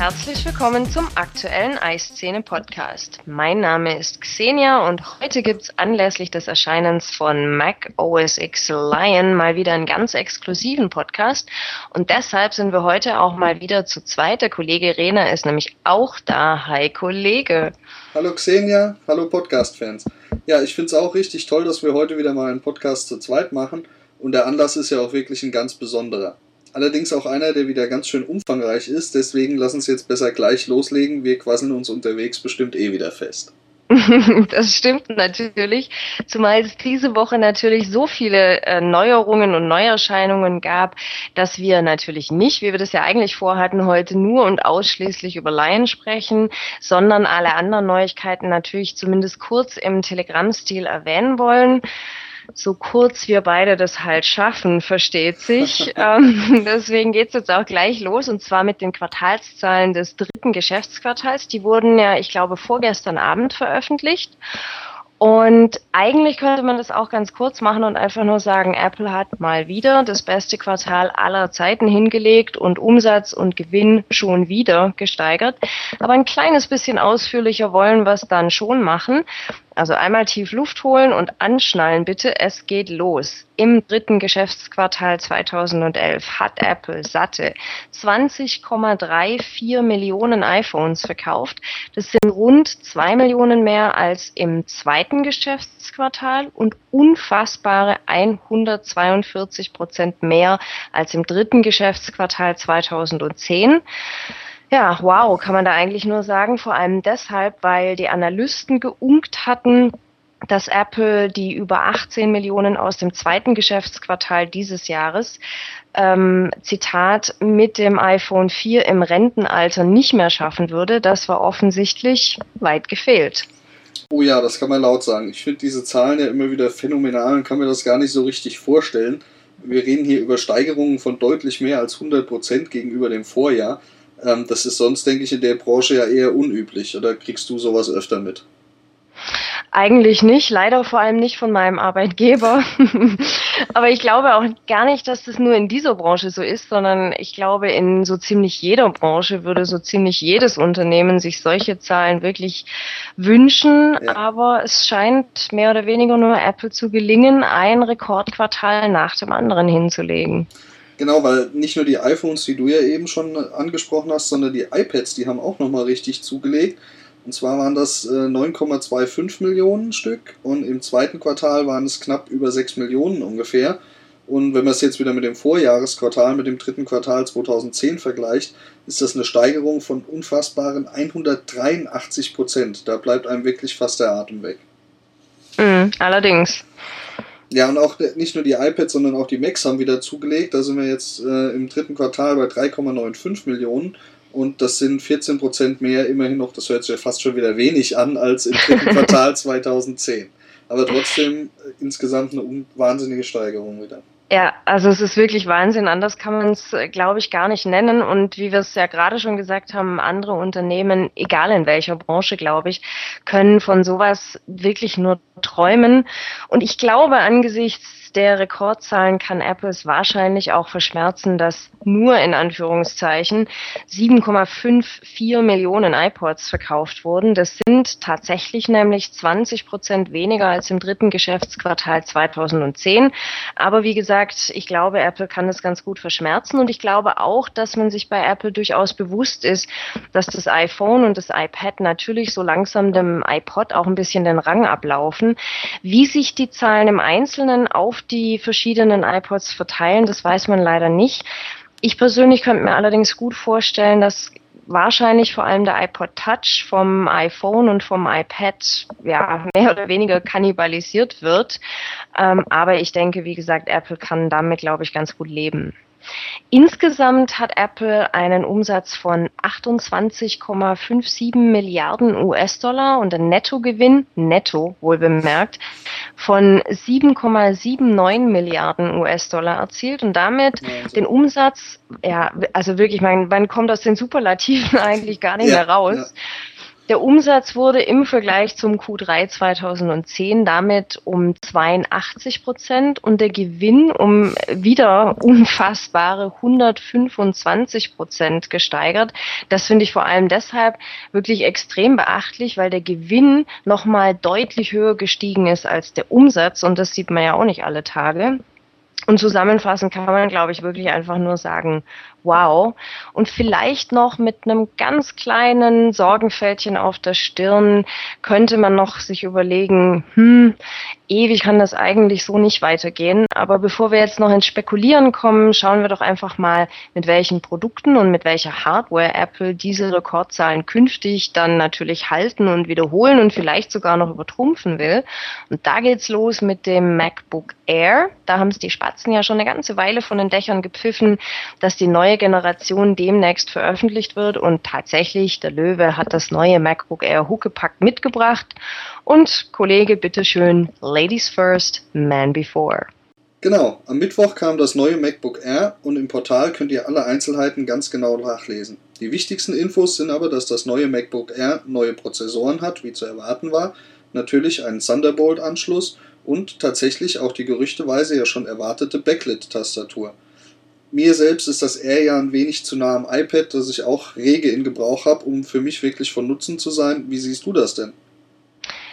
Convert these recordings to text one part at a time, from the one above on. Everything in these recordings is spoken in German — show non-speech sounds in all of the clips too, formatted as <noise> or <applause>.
Herzlich willkommen zum aktuellen Eisszene Podcast. Mein Name ist Xenia und heute gibt's anlässlich des Erscheinens von Mac OS X Lion mal wieder einen ganz exklusiven Podcast und deshalb sind wir heute auch mal wieder zu zweit. Der Kollege Rena ist nämlich auch da. Hi Kollege. Hallo Xenia, hallo Podcast-Fans. Ja, ich finde es auch richtig toll, dass wir heute wieder mal einen Podcast zu zweit machen und der Anlass ist ja auch wirklich ein ganz besonderer. Allerdings auch einer, der wieder ganz schön umfangreich ist, deswegen lass uns jetzt besser gleich loslegen. Wir quasseln uns unterwegs bestimmt eh wieder fest. <laughs> Das stimmt natürlich, zumal es diese Woche natürlich so viele äh, Neuerungen und Neuerscheinungen gab, dass wir natürlich nicht, wie wir das ja eigentlich vorhatten, heute nur und ausschließlich über Laien sprechen, sondern alle anderen Neuigkeiten natürlich zumindest kurz im Telegram-Stil erwähnen wollen so kurz wir beide das halt schaffen, versteht sich. <laughs> ähm, deswegen geht's jetzt auch gleich los und zwar mit den Quartalszahlen des dritten Geschäftsquartals. Die wurden ja, ich glaube, vorgestern Abend veröffentlicht. Und eigentlich könnte man das auch ganz kurz machen und einfach nur sagen, Apple hat mal wieder das beste Quartal aller Zeiten hingelegt und Umsatz und Gewinn schon wieder gesteigert. Aber ein kleines bisschen ausführlicher wollen wir es dann schon machen. Also einmal tief Luft holen und anschnallen bitte. Es geht los. Im dritten Geschäftsquartal 2011 hat Apple satte 20,34 Millionen iPhones verkauft. Das sind rund zwei Millionen mehr als im zweiten Geschäftsquartal und unfassbare 142 Prozent mehr als im dritten Geschäftsquartal 2010. Ja, wow, kann man da eigentlich nur sagen, vor allem deshalb, weil die Analysten geunkt hatten, dass Apple die über 18 Millionen aus dem zweiten Geschäftsquartal dieses Jahres, ähm, Zitat, mit dem iPhone 4 im Rentenalter nicht mehr schaffen würde. Das war offensichtlich weit gefehlt. Oh ja, das kann man laut sagen. Ich finde diese Zahlen ja immer wieder phänomenal und kann mir das gar nicht so richtig vorstellen. Wir reden hier über Steigerungen von deutlich mehr als 100 Prozent gegenüber dem Vorjahr. Ähm, das ist sonst, denke ich, in der Branche ja eher unüblich. Oder kriegst du sowas öfter mit? Eigentlich nicht, leider vor allem nicht von meinem Arbeitgeber. <laughs> Aber ich glaube auch gar nicht, dass das nur in dieser Branche so ist, sondern ich glaube, in so ziemlich jeder Branche würde so ziemlich jedes Unternehmen sich solche Zahlen wirklich wünschen. Ja. Aber es scheint mehr oder weniger nur Apple zu gelingen, ein Rekordquartal nach dem anderen hinzulegen. Genau, weil nicht nur die iPhones, die du ja eben schon angesprochen hast, sondern die iPads, die haben auch nochmal richtig zugelegt. Und zwar waren das 9,25 äh, Millionen Stück und im zweiten Quartal waren es knapp über 6 Millionen ungefähr. Und wenn man es jetzt wieder mit dem Vorjahresquartal, mit dem dritten Quartal 2010 vergleicht, ist das eine Steigerung von unfassbaren 183 Prozent. Da bleibt einem wirklich fast der Atem weg. Mhm, allerdings. Ja, und auch nicht nur die iPads, sondern auch die Macs haben wieder zugelegt. Da sind wir jetzt äh, im dritten Quartal bei 3,95 Millionen. Und das sind 14 Prozent mehr, immerhin noch, das hört sich ja fast schon wieder wenig an, als im dritten <laughs> Quartal 2010. Aber trotzdem äh, insgesamt eine wahnsinnige Steigerung wieder. Ja, also es ist wirklich Wahnsinn. Anders kann man es, äh, glaube ich, gar nicht nennen. Und wie wir es ja gerade schon gesagt haben, andere Unternehmen, egal in welcher Branche, glaube ich, können von sowas wirklich nur träumen. Und ich glaube, angesichts der Rekordzahlen kann Apple es wahrscheinlich auch verschmerzen, dass nur in Anführungszeichen 7,54 Millionen iPods verkauft wurden. Das sind tatsächlich nämlich 20 Prozent weniger als im dritten Geschäftsquartal 2010. Aber wie gesagt, ich glaube, Apple kann das ganz gut verschmerzen und ich glaube auch, dass man sich bei Apple durchaus bewusst ist, dass das iPhone und das iPad natürlich so langsam dem iPod auch ein bisschen den Rang ablaufen. Wie sich die Zahlen im Einzelnen auf die verschiedenen iPods verteilen. Das weiß man leider nicht. Ich persönlich könnte mir allerdings gut vorstellen, dass wahrscheinlich vor allem der iPod Touch vom iPhone und vom iPad ja mehr oder weniger kannibalisiert wird. Ähm, aber ich denke, wie gesagt, Apple kann damit, glaube ich, ganz gut leben. Insgesamt hat Apple einen Umsatz von 28,57 Milliarden US-Dollar und einen Nettogewinn, netto wohl bemerkt, von 7,79 Milliarden US-Dollar erzielt und damit also den Umsatz, ja, also wirklich, man, man kommt aus den Superlativen <laughs> eigentlich gar nicht ja, mehr raus. Ja Der Umsatz wurde im Vergleich zum Q3 2010 damit um 82 Prozent und der Gewinn um wieder unfassbare 125 Prozent gesteigert. Das finde ich vor allem deshalb wirklich extrem beachtlich, weil der Gewinn nochmal deutlich höher gestiegen ist als der Umsatz und das sieht man ja auch nicht alle Tage. Und zusammenfassend kann man, glaube ich, wirklich einfach nur sagen, wow. Und vielleicht noch mit einem ganz kleinen Sorgenfältchen auf der Stirn könnte man noch sich überlegen, hm, ewig kann das eigentlich so nicht weitergehen. Aber bevor wir jetzt noch ins Spekulieren kommen, schauen wir doch einfach mal, mit welchen Produkten und mit welcher Hardware Apple diese Rekordzahlen künftig dann natürlich halten und wiederholen und vielleicht sogar noch übertrumpfen will. Und da geht's los mit dem MacBook Air. Da haben es die Spatzen ja schon eine ganze Weile von den Dächern gepfiffen, dass die neue neue Generation demnächst veröffentlicht wird. Und tatsächlich, der Löwe hat das neue MacBook Air Huckepack mitgebracht. Und Kollege, bitteschön, Ladies first, man before. Genau, am Mittwoch kam das neue MacBook Air und im Portal könnt ihr alle Einzelheiten ganz genau nachlesen. Die wichtigsten Infos sind aber, dass das neue MacBook Air neue Prozessoren hat, wie zu erwarten war, natürlich einen Thunderbolt-Anschluss und tatsächlich auch die gerüchteweise ja schon erwartete Backlit-Tastatur. Mir selbst ist das Air ja ein wenig zu nah am iPad, das ich auch rege in Gebrauch habe, um für mich wirklich von Nutzen zu sein. Wie siehst du das denn?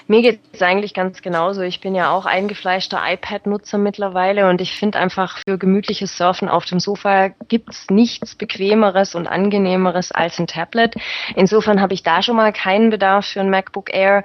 Mir geht es eigentlich ganz genauso. Ich bin ja auch eingefleischter iPad-Nutzer mittlerweile und ich finde einfach für gemütliches Surfen auf dem Sofa gibt es nichts Bequemeres und Angenehmeres als ein Tablet. Insofern habe ich da schon mal keinen Bedarf für ein MacBook Air.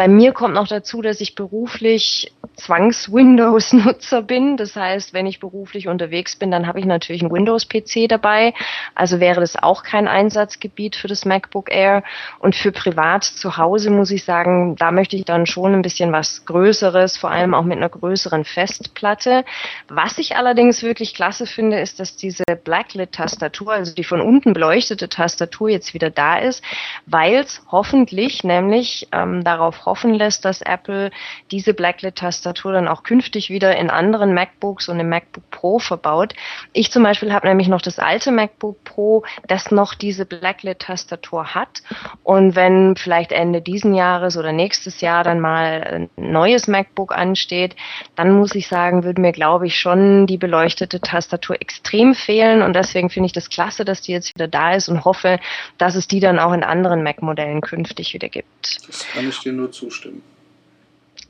Bei mir kommt noch dazu, dass ich beruflich Zwangs-Windows-Nutzer bin. Das heißt, wenn ich beruflich unterwegs bin, dann habe ich natürlich einen Windows-PC dabei. Also wäre das auch kein Einsatzgebiet für das MacBook Air. Und für privat zu Hause muss ich sagen, da möchte ich dann schon ein bisschen was Größeres, vor allem auch mit einer größeren Festplatte. Was ich allerdings wirklich klasse finde, ist, dass diese Blacklit-Tastatur, also die von unten beleuchtete Tastatur jetzt wieder da ist, weil es hoffentlich nämlich ähm, darauf hoffen lässt, dass Apple diese Blacklit-Tastatur dann auch künftig wieder in anderen MacBooks und im MacBook Pro verbaut. Ich zum Beispiel habe nämlich noch das alte MacBook Pro, das noch diese Blacklit-Tastatur hat. Und wenn vielleicht Ende diesen Jahres oder nächstes Jahr dann mal ein neues MacBook ansteht, dann muss ich sagen, würde mir, glaube ich, schon die beleuchtete Tastatur extrem fehlen. Und deswegen finde ich das klasse, dass die jetzt wieder da ist und hoffe, dass es die dann auch in anderen Mac-Modellen künftig wieder gibt. Das kann ich dir nur zustimmen.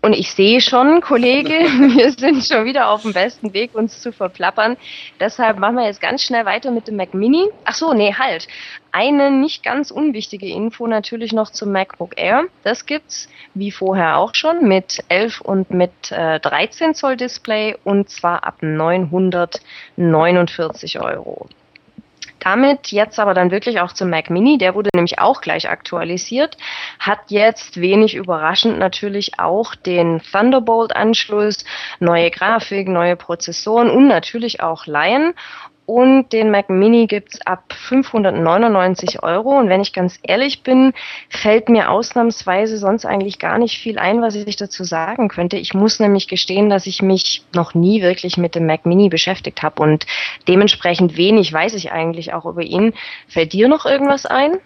Und ich sehe schon, Kollege, <laughs> wir sind schon wieder auf dem besten Weg, uns zu verplappern. Deshalb machen wir jetzt ganz schnell weiter mit dem Mac Mini. Ach so, nee, halt. Eine nicht ganz unwichtige Info natürlich noch zum MacBook Air. Das gibt's, wie vorher auch schon, mit 11 und mit äh, 13 Zoll Display und zwar ab 949 Euro. Damit jetzt aber dann wirklich auch zum Mac Mini, der wurde nämlich auch gleich aktualisiert, hat jetzt wenig überraschend natürlich auch den Thunderbolt-Anschluss, neue Grafik, neue Prozessoren und natürlich auch Lion. Und den Mac Mini gibt's ab 599 Euro. Und wenn ich ganz ehrlich bin, fällt mir ausnahmsweise sonst eigentlich gar nicht viel ein, was ich dazu sagen könnte. Ich muss nämlich gestehen, dass ich mich noch nie wirklich mit dem Mac Mini beschäftigt habe und dementsprechend wenig weiß ich eigentlich auch über ihn. Fällt dir noch irgendwas ein?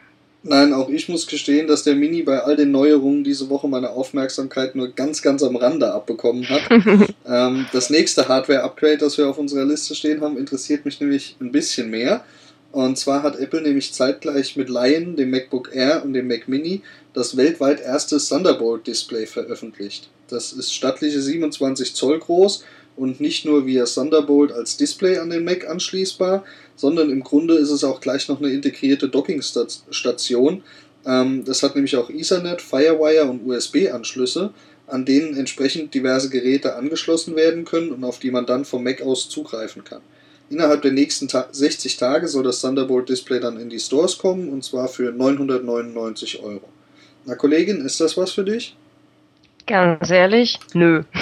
Nein, auch ich muss gestehen, dass der Mini bei all den Neuerungen diese Woche meine Aufmerksamkeit nur ganz, ganz am Rande abbekommen hat. <laughs> ähm, das nächste Hardware-Upgrade, das wir auf unserer Liste stehen haben, interessiert mich nämlich ein bisschen mehr. Und zwar hat Apple nämlich zeitgleich mit Lion, dem MacBook Air und dem Mac Mini das weltweit erste Thunderbolt-Display veröffentlicht. Das ist stattliche 27 Zoll groß und nicht nur via Thunderbolt als Display an den Mac anschließbar, sondern im Grunde ist es auch gleich noch eine integrierte Dockingstation. Ähm, das hat nämlich auch Ethernet, Firewire und USB-Anschlüsse, an denen entsprechend diverse Geräte angeschlossen werden können und auf die man dann vom Mac aus zugreifen kann. Innerhalb der nächsten Ta 60 Tage soll das Thunderbolt Display dann in die Stores kommen und zwar für 999 Euro. Na Kollegin, ist das was für dich? Ganz ehrlich, nö. <laughs>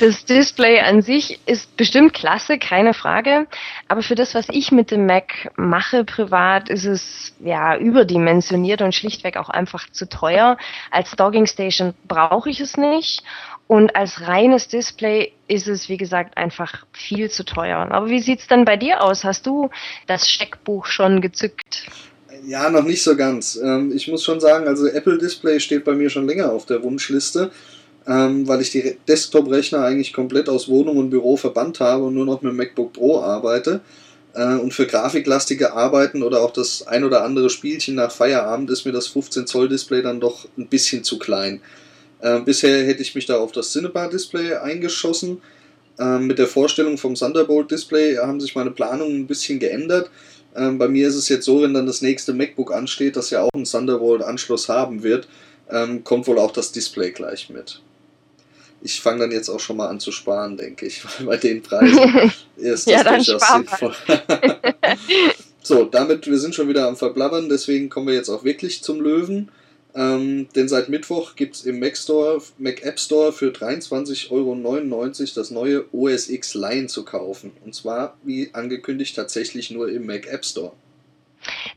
Das Display an sich ist bestimmt klasse, keine Frage. Aber für das, was ich mit dem Mac mache privat, ist es ja überdimensioniert und schlichtweg auch einfach zu teuer. Als Dogging Station brauche ich es nicht. Und als reines Display ist es, wie gesagt, einfach viel zu teuer. Aber wie sieht's denn bei dir aus? Hast du das Scheckbuch schon gezückt? Ja, noch nicht so ganz. Ähm, ich muss schon sagen, also Apple Display steht bei mir schon länger auf der Wunschliste, ähm, weil ich die Desktop-Rechner eigentlich komplett aus Wohnung und Büro verbannt habe und nur noch mit MacBook Pro arbeite. Äh, und für grafiklastige Arbeiten oder auch das ein oder andere Spielchen nach Feierabend ist mir das 15 Zoll Display dann doch ein bisschen zu klein. Äh, bisher hätte ich mich da auf das Cinebar Display eingeschossen. Äh, mit der Vorstellung vom Thunderbolt Display haben sich meine Planungen ein bisschen geändert. Ähm, bei mir ist es jetzt so, wenn dann das nächste MacBook ansteht, das ja auch einen Thunderbolt-Anschluss haben wird, ähm, kommt wohl auch das Display gleich mit. Ich fange dann jetzt auch schon mal an zu sparen, denke ich, <laughs> weil bei den Preisen <laughs> ist das ja, durchaus sinnvoll. <laughs> so, damit, wir sind schon wieder am Verblabbern, deswegen kommen wir jetzt auch wirklich zum Löwen. Ähm, denn seit Mittwoch gibt es im Mac, Store, Mac App Store für 23,99 Euro das neue OS X Line zu kaufen. Und zwar, wie angekündigt, tatsächlich nur im Mac App Store.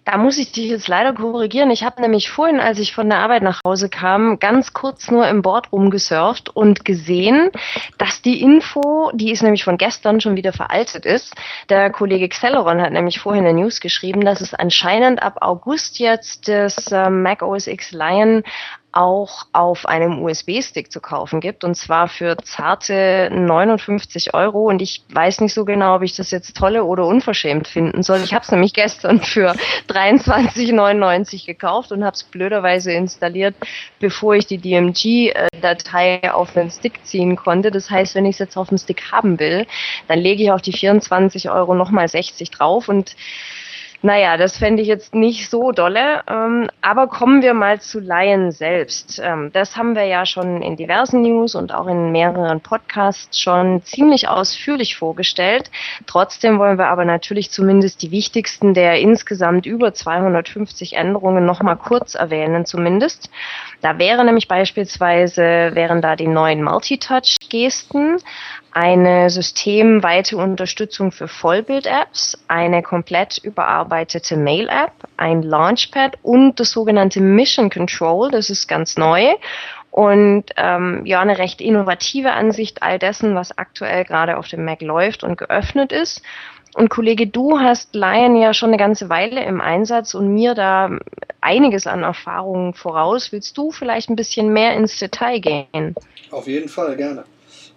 Da muss ich dich jetzt leider korrigieren. Ich habe nämlich vorhin, als ich von der Arbeit nach Hause kam, ganz kurz nur im Board rumgesurft und gesehen, dass die Info, die ist nämlich von gestern schon wieder veraltet ist. Der Kollege Celeron hat nämlich vorhin eine News geschrieben, dass es anscheinend ab August jetzt das äh, Mac OS X Lion auch auf einem USB-Stick zu kaufen gibt und zwar für zarte 59 Euro und ich weiß nicht so genau, ob ich das jetzt tolle oder unverschämt finden soll. Ich habe es nämlich gestern <laughs> für 23,99 gekauft und habe es blöderweise installiert, bevor ich die DMG-Datei auf den Stick ziehen konnte. Das heißt, wenn ich es jetzt auf dem Stick haben will, dann lege ich auf die 24 Euro nochmal 60 drauf und naja, das fände ich jetzt nicht so dolle. Ähm, aber kommen wir mal zu Lion selbst. Ähm, das haben wir ja schon in diversen News und auch in mehreren Podcasts schon ziemlich ausführlich vorgestellt. Trotzdem wollen wir aber natürlich zumindest die wichtigsten der insgesamt über 250 Änderungen nochmal kurz erwähnen zumindest. Da wäre nämlich beispielsweise, wären da die neuen Multitouch-Gesten, eine systemweite Unterstützung für Vollbild-Apps, eine komplett überarbeitete Mail-App, ein Launchpad und das sogenannte Mission Control, das ist ganz neu und ähm, ja eine recht innovative Ansicht all dessen, was aktuell gerade auf dem Mac läuft und geöffnet ist. Und Kollege, du hast Lion ja schon eine ganze Weile im Einsatz und mir da einiges an Erfahrungen voraus. Willst du vielleicht ein bisschen mehr ins Detail gehen? Auf jeden Fall, gerne.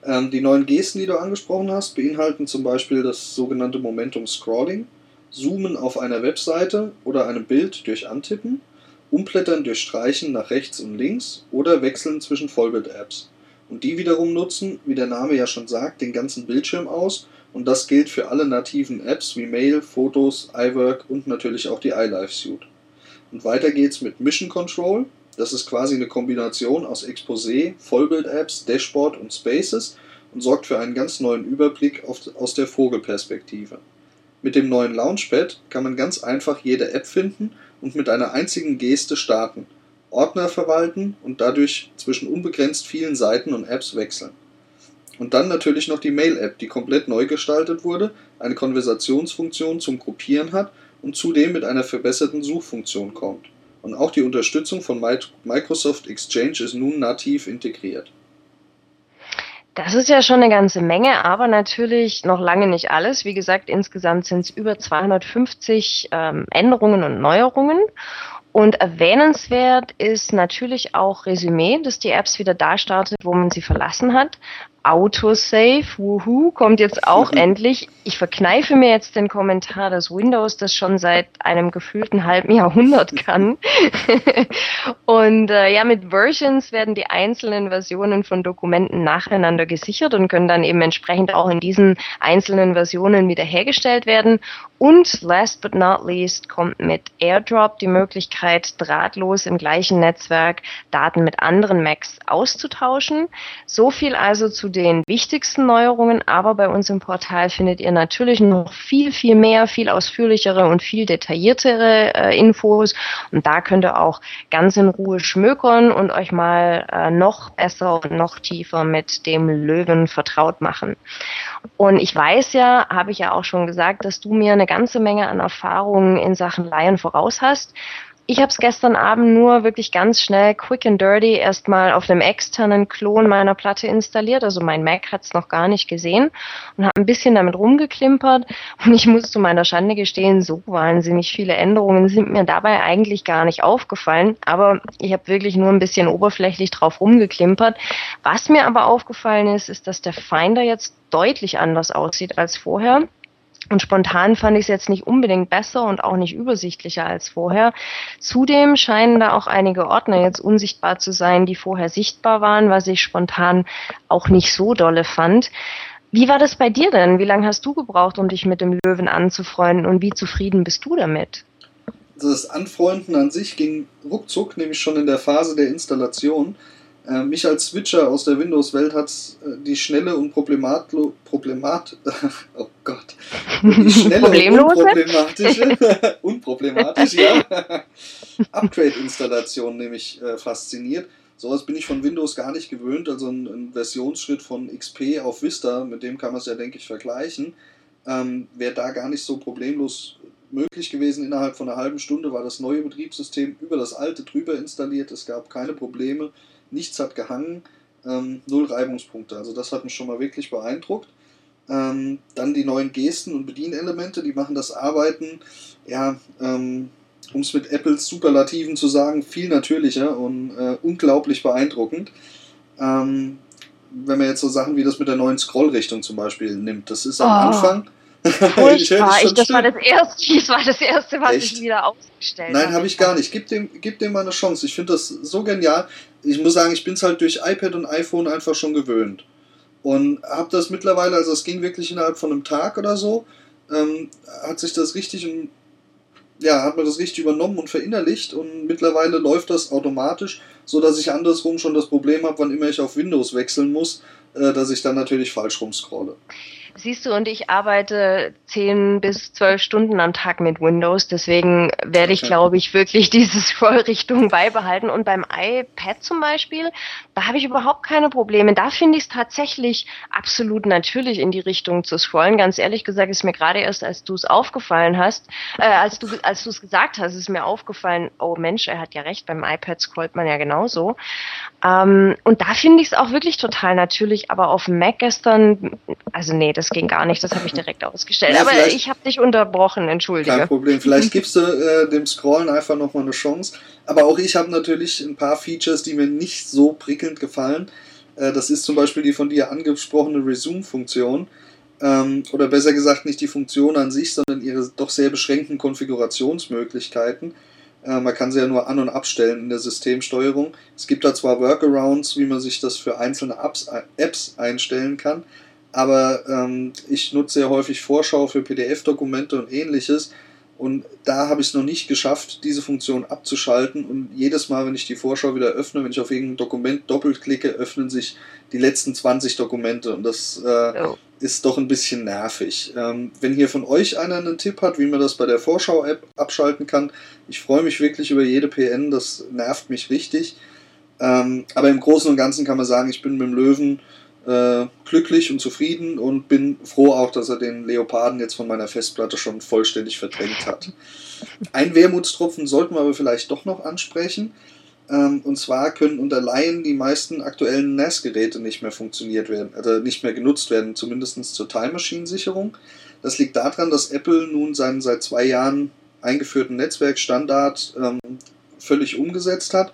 Ähm, die neuen Gesten, die du angesprochen hast, beinhalten zum Beispiel das sogenannte Momentum Scrolling, Zoomen auf einer Webseite oder einem Bild durch Antippen, Umblättern durch Streichen nach rechts und links oder Wechseln zwischen Vollbild-Apps. Und die wiederum nutzen, wie der Name ja schon sagt, den ganzen Bildschirm aus und das gilt für alle nativen Apps wie Mail, Fotos, iWork und natürlich auch die iLife Suite. Und weiter geht's mit Mission Control, das ist quasi eine Kombination aus Exposé, Vollbild-Apps, Dashboard und Spaces und sorgt für einen ganz neuen Überblick aus der Vogelperspektive. Mit dem neuen Launchpad kann man ganz einfach jede App finden und mit einer einzigen Geste starten, Ordner verwalten und dadurch zwischen unbegrenzt vielen Seiten und Apps wechseln. Und dann natürlich noch die Mail-App, die komplett neu gestaltet wurde, eine Konversationsfunktion zum Gruppieren hat und zudem mit einer verbesserten Suchfunktion kommt und auch die Unterstützung von Microsoft Exchange ist nun nativ integriert. Das ist ja schon eine ganze Menge, aber natürlich noch lange nicht alles. Wie gesagt, insgesamt sind es über 250 ähm, Änderungen und Neuerungen. Und erwähnenswert ist natürlich auch Resümee, dass die Apps wieder da startet, wo man sie verlassen hat. Autosave, wuhu, kommt jetzt auch endlich. Ich verkneife mir jetzt den Kommentar, dass Windows das schon seit einem gefühlten halben Jahrhundert <laughs> kann. und äh, ja, mit Versions werden die einzelnen Versionen von Dokumenten nacheinander gesichert und können dann eben entsprechend auch in diesen einzelnen Versionen wiederhergestellt werden. Und last but not least kommt mit AirDrop die Möglichkeit, drahtlos im gleichen Netzwerk Daten mit anderen Macs auszutauschen. So viel also zu den wichtigsten Neuerungen, aber bei uns im Portal findet ihr natürlich noch viel, viel mehr, viel ausführlichere und viel detailliertere äh, Infos. Und da könnt ihr auch ganz in Ruhe schmökern und euch mal äh, noch besser und noch tiefer mit dem Löwen vertraut machen. Und ich weiß ja, habe ich ja auch schon gesagt, dass du mir eine ganze Menge an Erfahrungen in Sachen Laien voraus hast. Ich habe es gestern Abend nur wirklich ganz schnell, quick and dirty, erstmal auf einem externen Klon meiner Platte installiert. Also mein Mac hat es noch gar nicht gesehen und habe ein bisschen damit rumgeklimpert. Und ich muss zu meiner Schande gestehen, so wahnsinnig viele Änderungen sind mir dabei eigentlich gar nicht aufgefallen. Aber ich habe wirklich nur ein bisschen oberflächlich drauf rumgeklimpert. Was mir aber aufgefallen ist, ist, dass der Finder jetzt deutlich anders aussieht als vorher. Und spontan fand ich es jetzt nicht unbedingt besser und auch nicht übersichtlicher als vorher. Zudem scheinen da auch einige Ordner jetzt unsichtbar zu sein, die vorher sichtbar waren, was ich spontan auch nicht so dolle fand. Wie war das bei dir denn? Wie lange hast du gebraucht, um dich mit dem Löwen anzufreunden und wie zufrieden bist du damit? Das Anfreunden an sich ging ruckzuck, nämlich schon in der Phase der Installation. Äh, mich als Switcher aus der Windows-Welt hat äh, die schnelle und problematlo, problemat, <laughs> oh Gott, die <laughs> schnelle und unproblematische, <laughs> unproblematisch, ja, Upgrade-Installation nämlich äh, fasziniert. Sowas bin ich von Windows gar nicht gewöhnt, also ein, ein Versionsschritt von XP auf Vista, mit dem kann man es ja, denke ich, vergleichen. Ähm, Wäre da gar nicht so problemlos möglich gewesen. Innerhalb von einer halben Stunde war das neue Betriebssystem über das alte drüber installiert. Es gab keine Probleme nichts hat gehangen, ähm, null Reibungspunkte. Also das hat mich schon mal wirklich beeindruckt. Ähm, dann die neuen Gesten und Bedienelemente, die machen das Arbeiten, ja, ähm, um es mit Apples Superlativen zu sagen, viel natürlicher und äh, unglaublich beeindruckend. Ähm, wenn man jetzt so Sachen wie das mit der neuen Scrollrichtung zum Beispiel nimmt, das ist am oh. Anfang Furchtbar. ich, das, war das, erste, <laughs> das war das Erste, was Echt? ich wieder ausgestellt habe. Nein, habe ich gar nicht. Gib dem, gib dem mal eine Chance. Ich finde das so genial. Ich muss sagen, ich bin es halt durch iPad und iPhone einfach schon gewöhnt. Und habe das mittlerweile, also es ging wirklich innerhalb von einem Tag oder so, ähm, hat sich das richtig, ja, hat man das richtig übernommen und verinnerlicht und mittlerweile läuft das automatisch, so dass ich andersrum schon das Problem habe, wann immer ich auf Windows wechseln muss, äh, dass ich dann natürlich falsch rumscrolle. Siehst du, und ich arbeite zehn bis zwölf Stunden am Tag mit Windows, deswegen werde ich, glaube ich, wirklich <laughs> diese Scrollrichtung beibehalten. Und beim iPad zum Beispiel, da habe ich überhaupt keine Probleme. Da finde ich es tatsächlich absolut natürlich, in die Richtung zu scrollen. Ganz ehrlich gesagt, ist mir gerade erst, als du es aufgefallen hast, äh, als du als du es gesagt hast, ist mir aufgefallen, oh Mensch, er hat ja recht, beim iPad scrollt man ja genauso. Ähm, und da finde ich es auch wirklich total natürlich, aber auf dem Mac gestern, also nee, das ging gar nicht, das habe ich direkt ausgestellt. Ja, aber ich habe dich unterbrochen, entschuldige. Kein Problem, vielleicht <laughs> gibst du äh, dem Scrollen einfach nochmal eine Chance. Aber auch ich habe natürlich ein paar Features, die mir nicht so prickelnd gefallen. Äh, das ist zum Beispiel die von dir angesprochene Resume-Funktion. Ähm, oder besser gesagt nicht die Funktion an sich, sondern ihre doch sehr beschränkten Konfigurationsmöglichkeiten. Äh, man kann sie ja nur an- und abstellen in der Systemsteuerung. Es gibt da zwar Workarounds, wie man sich das für einzelne Apps, äh, Apps einstellen kann, aber ähm, ich nutze sehr häufig Vorschau für PDF-Dokumente und ähnliches. Und da habe ich es noch nicht geschafft, diese Funktion abzuschalten. Und jedes Mal, wenn ich die Vorschau wieder öffne, wenn ich auf irgendein Dokument doppelt klicke, öffnen sich die letzten 20 Dokumente. Und das äh, oh. ist doch ein bisschen nervig. Ähm, wenn hier von euch einer einen Tipp hat, wie man das bei der Vorschau-App abschalten kann, ich freue mich wirklich über jede PN. Das nervt mich richtig. Ähm, aber im Großen und Ganzen kann man sagen, ich bin mit dem Löwen äh, glücklich und zufrieden und bin froh auch, dass er den Leoparden jetzt von meiner Festplatte schon vollständig verdrängt hat. Ein Wermutstropfen sollten wir aber vielleicht doch noch ansprechen. Ähm, und zwar können unter Laien die meisten aktuellen NAS-Geräte nicht mehr funktioniert werden, also nicht mehr genutzt werden, zumindest zur Time Machine-Sicherung. Das liegt daran, dass Apple nun seinen seit zwei Jahren eingeführten Netzwerkstandard ähm, völlig umgesetzt hat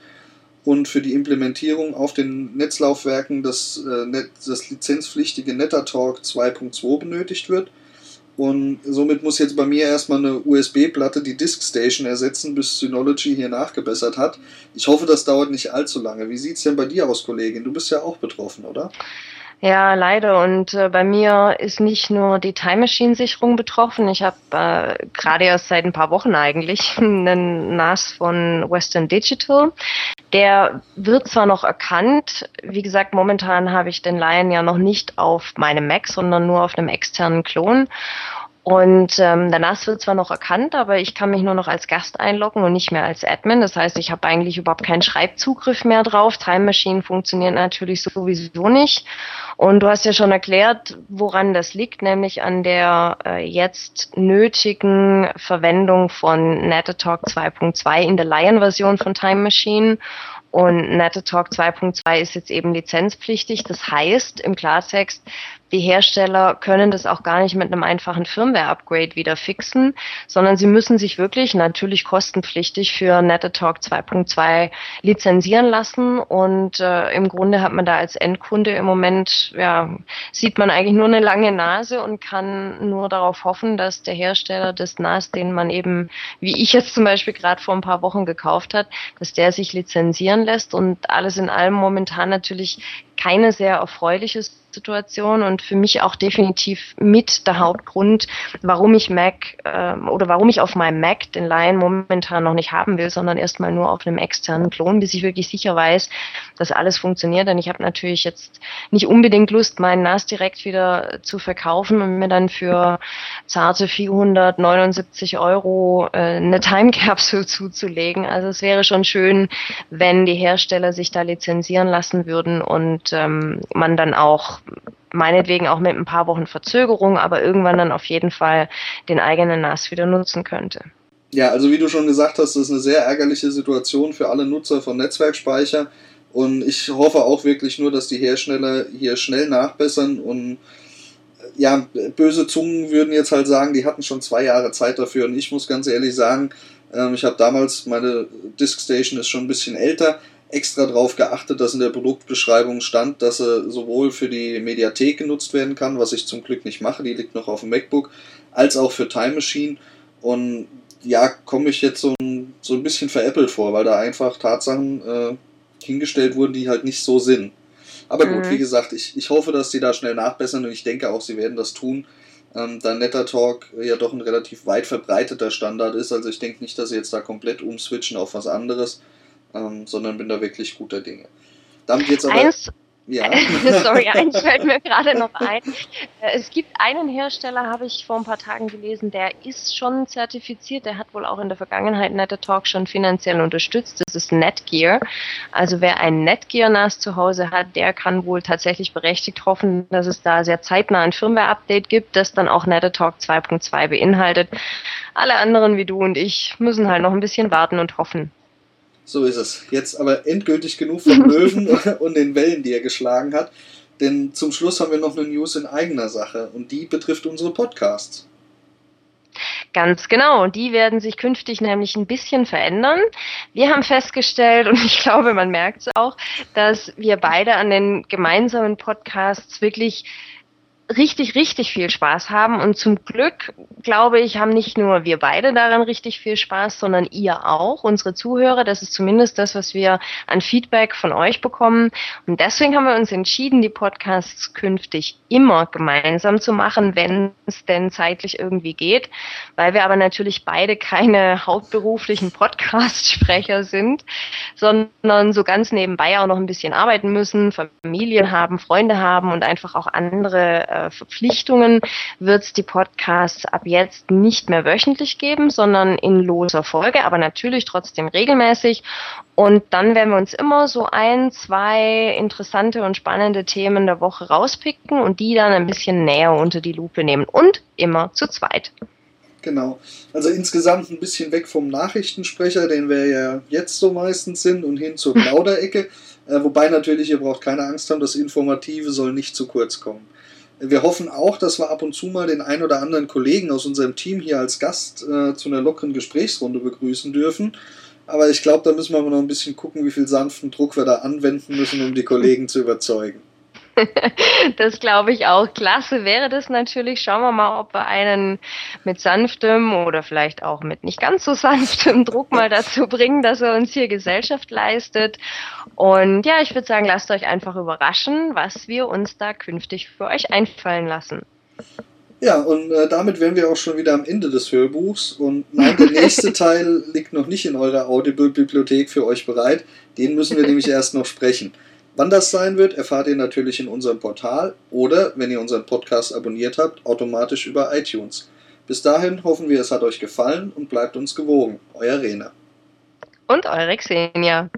und für die Implementierung auf den Netzlaufwerken das, äh, das lizenzpflichtige NetterTalk 2.2 benötigt wird. Und somit muss jetzt bei mir erstmal eine USB-Platte die DiskStation ersetzen, bis Synology hier nachgebessert hat. Ich hoffe, das dauert nicht allzu lange. Wie sieht es denn bei dir aus, Kollegin? Du bist ja auch betroffen, oder? Ja, leider. Und äh, bei mir ist nicht nur die Time Machine Sicherung betroffen. Ich habe äh, gerade erst seit ein paar Wochen eigentlich <laughs> einen NAS von Western Digital. Der wird zwar noch erkannt, wie gesagt, momentan habe ich den Lion ja noch nicht auf meinem Mac, sondern nur auf einem externen Klon. Und ähm, NAS wird zwar noch erkannt, aber ich kann mich nur noch als Gast einloggen und nicht mehr als Admin. Das heißt, ich habe eigentlich überhaupt keinen Schreibzugriff mehr drauf. Time Machine funktioniert natürlich sowieso nicht. Und du hast ja schon erklärt, woran das liegt, nämlich an der äh, jetzt nötigen Verwendung von NetAtalk 2.2 in der Lion-Version von Time Machine. Und NetAtalk 2.2 ist jetzt eben lizenzpflichtig. Das heißt im Klartext, die Hersteller können das auch gar nicht mit einem einfachen Firmware-Upgrade wieder fixen, sondern sie müssen sich wirklich natürlich kostenpflichtig für NetAtalk 2.2 lizenzieren lassen. Und äh, im Grunde hat man da als Endkunde im Moment, ja, sieht man eigentlich nur eine lange Nase und kann nur darauf hoffen, dass der Hersteller des NAS, den man eben, wie ich jetzt zum Beispiel gerade vor ein paar Wochen gekauft hat, dass der sich lizenzieren lässt und alles in allem momentan natürlich keine sehr erfreuliche Situation und für mich auch definitiv mit der Hauptgrund, warum ich Mac äh, oder warum ich auf meinem Mac den Lion momentan noch nicht haben will, sondern erstmal nur auf einem externen Klon, bis ich wirklich sicher weiß, dass alles funktioniert. Denn ich habe natürlich jetzt nicht unbedingt Lust, meinen NAS direkt wieder zu verkaufen und mir dann für zarte 479 Euro äh, eine Time Capsule <laughs> zuzulegen. Also es wäre schon schön, wenn die Hersteller sich da lizenzieren lassen würden und ähm, man dann auch meinetwegen auch mit ein paar Wochen Verzögerung, aber irgendwann dann auf jeden Fall den eigenen NAS wieder nutzen könnte. Ja, also wie du schon gesagt hast, das ist eine sehr ärgerliche Situation für alle Nutzer von Netzwerkspeicher. Und ich hoffe auch wirklich nur, dass die Hersteller hier schnell nachbessern. Und ja, böse Zungen würden jetzt halt sagen, die hatten schon zwei Jahre Zeit dafür. Und ich muss ganz ehrlich sagen, ähm, ich habe damals, meine Diskstation ist schon ein bisschen älter, extra darauf geachtet, dass in der Produktbeschreibung stand, dass er sowohl für die Mediathek genutzt werden kann, was ich zum Glück nicht mache, die liegt noch auf dem MacBook, als auch für Time Machine. Und ja, komme ich jetzt so ein, so ein bisschen veräppelt vor, weil da einfach Tatsachen äh, hingestellt wurden, die halt nicht so sind. Aber mhm. gut, wie gesagt, ich, ich hoffe, dass die da schnell nachbessern und ich denke auch, sie werden das tun, ähm, da NetterTalk ja doch ein relativ weit verbreiteter Standard ist. Also ich denke nicht, dass sie jetzt da komplett umswitchen auf was anderes ähm, sondern bin da wirklich guter Dinge. Damit jetzt aber. Eins, ja. <laughs> Sorry, <laughs> eins fällt mir gerade noch ein. Äh, es gibt einen Hersteller, habe ich vor ein paar Tagen gelesen, der ist schon zertifiziert. Der hat wohl auch in der Vergangenheit NetTalk schon finanziell unterstützt. Das ist Netgear. Also wer ein Netgear NAS zu Hause hat, der kann wohl tatsächlich berechtigt hoffen, dass es da sehr zeitnah ein Firmware-Update gibt, das dann auch NetTalk 2.2 beinhaltet. Alle anderen wie du und ich müssen halt noch ein bisschen warten und hoffen. So ist es. Jetzt aber endgültig genug vom Löwen <laughs> <laughs> und den Wellen, die er geschlagen hat. Denn zum Schluss haben wir noch eine News in eigener Sache und die betrifft unsere Podcasts. Ganz genau. Und die werden sich künftig nämlich ein bisschen verändern. Wir haben festgestellt, und ich glaube, man merkt es auch, dass wir beide an den gemeinsamen Podcasts wirklich richtig, richtig viel Spaß haben. Und zum Glück, glaube ich, haben nicht nur wir beide daran richtig viel Spaß, sondern ihr auch, unsere Zuhörer. Das ist zumindest das, was wir an Feedback von euch bekommen. Und deswegen haben wir uns entschieden, die Podcasts künftig immer gemeinsam zu machen, wenn es denn zeitlich irgendwie geht. Weil wir aber natürlich beide keine hauptberuflichen Podcast-Sprecher sind, sondern so ganz nebenbei auch noch ein bisschen arbeiten müssen, Familien haben, Freunde haben und einfach auch andere äh, Verpflichtungen wird es die Podcasts ab jetzt nicht mehr wöchentlich geben, sondern in loser Folge, aber natürlich trotzdem regelmäßig. Und dann werden wir uns immer so ein, zwei interessante und spannende Themen der Woche rauspicken und die dann ein bisschen näher unter die Lupe nehmen. Und immer zu zweit. Genau. Also insgesamt ein bisschen weg vom Nachrichtensprecher, den wir ja jetzt so meistens sind, und hin zur <laughs> Plauderecke. Äh, wobei natürlich, ihr braucht keine Angst haben, das Informative soll nicht zu kurz kommen. Wir hoffen auch, dass wir ab und zu mal den ein oder anderen Kollegen aus unserem Team hier als Gast äh, zu einer lockeren Gesprächsrunde begrüßen dürfen. Aber ich glaube, da müssen wir noch ein bisschen gucken, wie viel sanften Druck wir da anwenden müssen, um die Kollegen zu überzeugen. <laughs> das glaube ich auch. Klasse wäre das natürlich. Schauen wir mal, ob wir einen mit sanftem oder vielleicht auch mit nicht ganz so <laughs> sanftem Druck mal dazu bringen, dass er uns hier Gesellschaft leistet. Und ja, ich würde sagen, lasst euch einfach überraschen, was wir uns da künftig für euch einfallen lassen. Ja, und äh, damit wären wir auch schon wieder am Ende des Hörbuchs. Und nein, der nächste <laughs> Teil liegt noch nicht in eurer Audible-Bibliothek für euch bereit. Den müssen wir nämlich erst noch sprechen. Wann das sein wird, erfahrt ihr natürlich in unserem Portal oder, wenn ihr unseren Podcast abonniert habt, automatisch über iTunes. Bis dahin hoffen wir, es hat euch gefallen und bleibt uns gewogen. Euer Rene. Und eure Xenia.